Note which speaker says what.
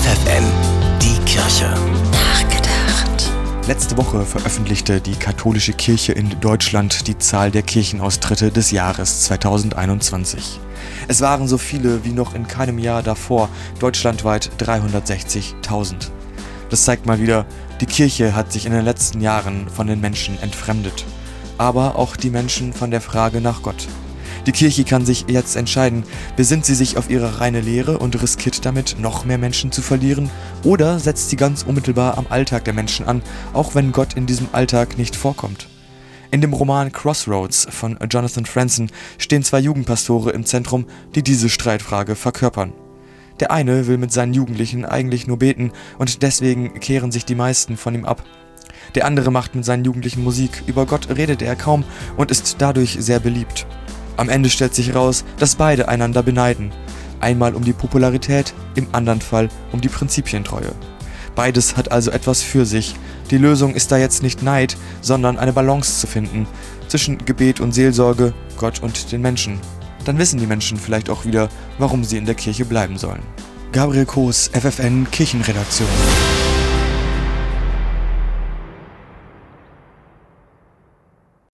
Speaker 1: FFN, die Kirche.
Speaker 2: Nachgedacht.
Speaker 3: Letzte Woche veröffentlichte die katholische Kirche in Deutschland die Zahl der Kirchenaustritte des Jahres 2021. Es waren so viele wie noch in keinem Jahr davor, deutschlandweit 360.000. Das zeigt mal wieder, die Kirche hat sich in den letzten Jahren von den Menschen entfremdet. Aber auch die Menschen von der Frage nach Gott. Die Kirche kann sich jetzt entscheiden, besinnt sie sich auf ihre reine Lehre und riskiert damit, noch mehr Menschen zu verlieren, oder setzt sie ganz unmittelbar am Alltag der Menschen an, auch wenn Gott in diesem Alltag nicht vorkommt. In dem Roman Crossroads von Jonathan Franzen stehen zwei Jugendpastore im Zentrum, die diese Streitfrage verkörpern. Der eine will mit seinen Jugendlichen eigentlich nur beten und deswegen kehren sich die meisten von ihm ab. Der andere macht mit seinen Jugendlichen Musik, über Gott redet er kaum und ist dadurch sehr beliebt. Am Ende stellt sich raus, dass beide einander beneiden. Einmal um die Popularität, im anderen Fall um die Prinzipientreue. Beides hat also etwas für sich. Die Lösung ist da jetzt nicht Neid, sondern eine Balance zu finden zwischen Gebet und Seelsorge, Gott und den Menschen. Dann wissen die Menschen vielleicht auch wieder, warum sie in der Kirche bleiben sollen. Gabriel Koos, FFN Kirchenredaktion.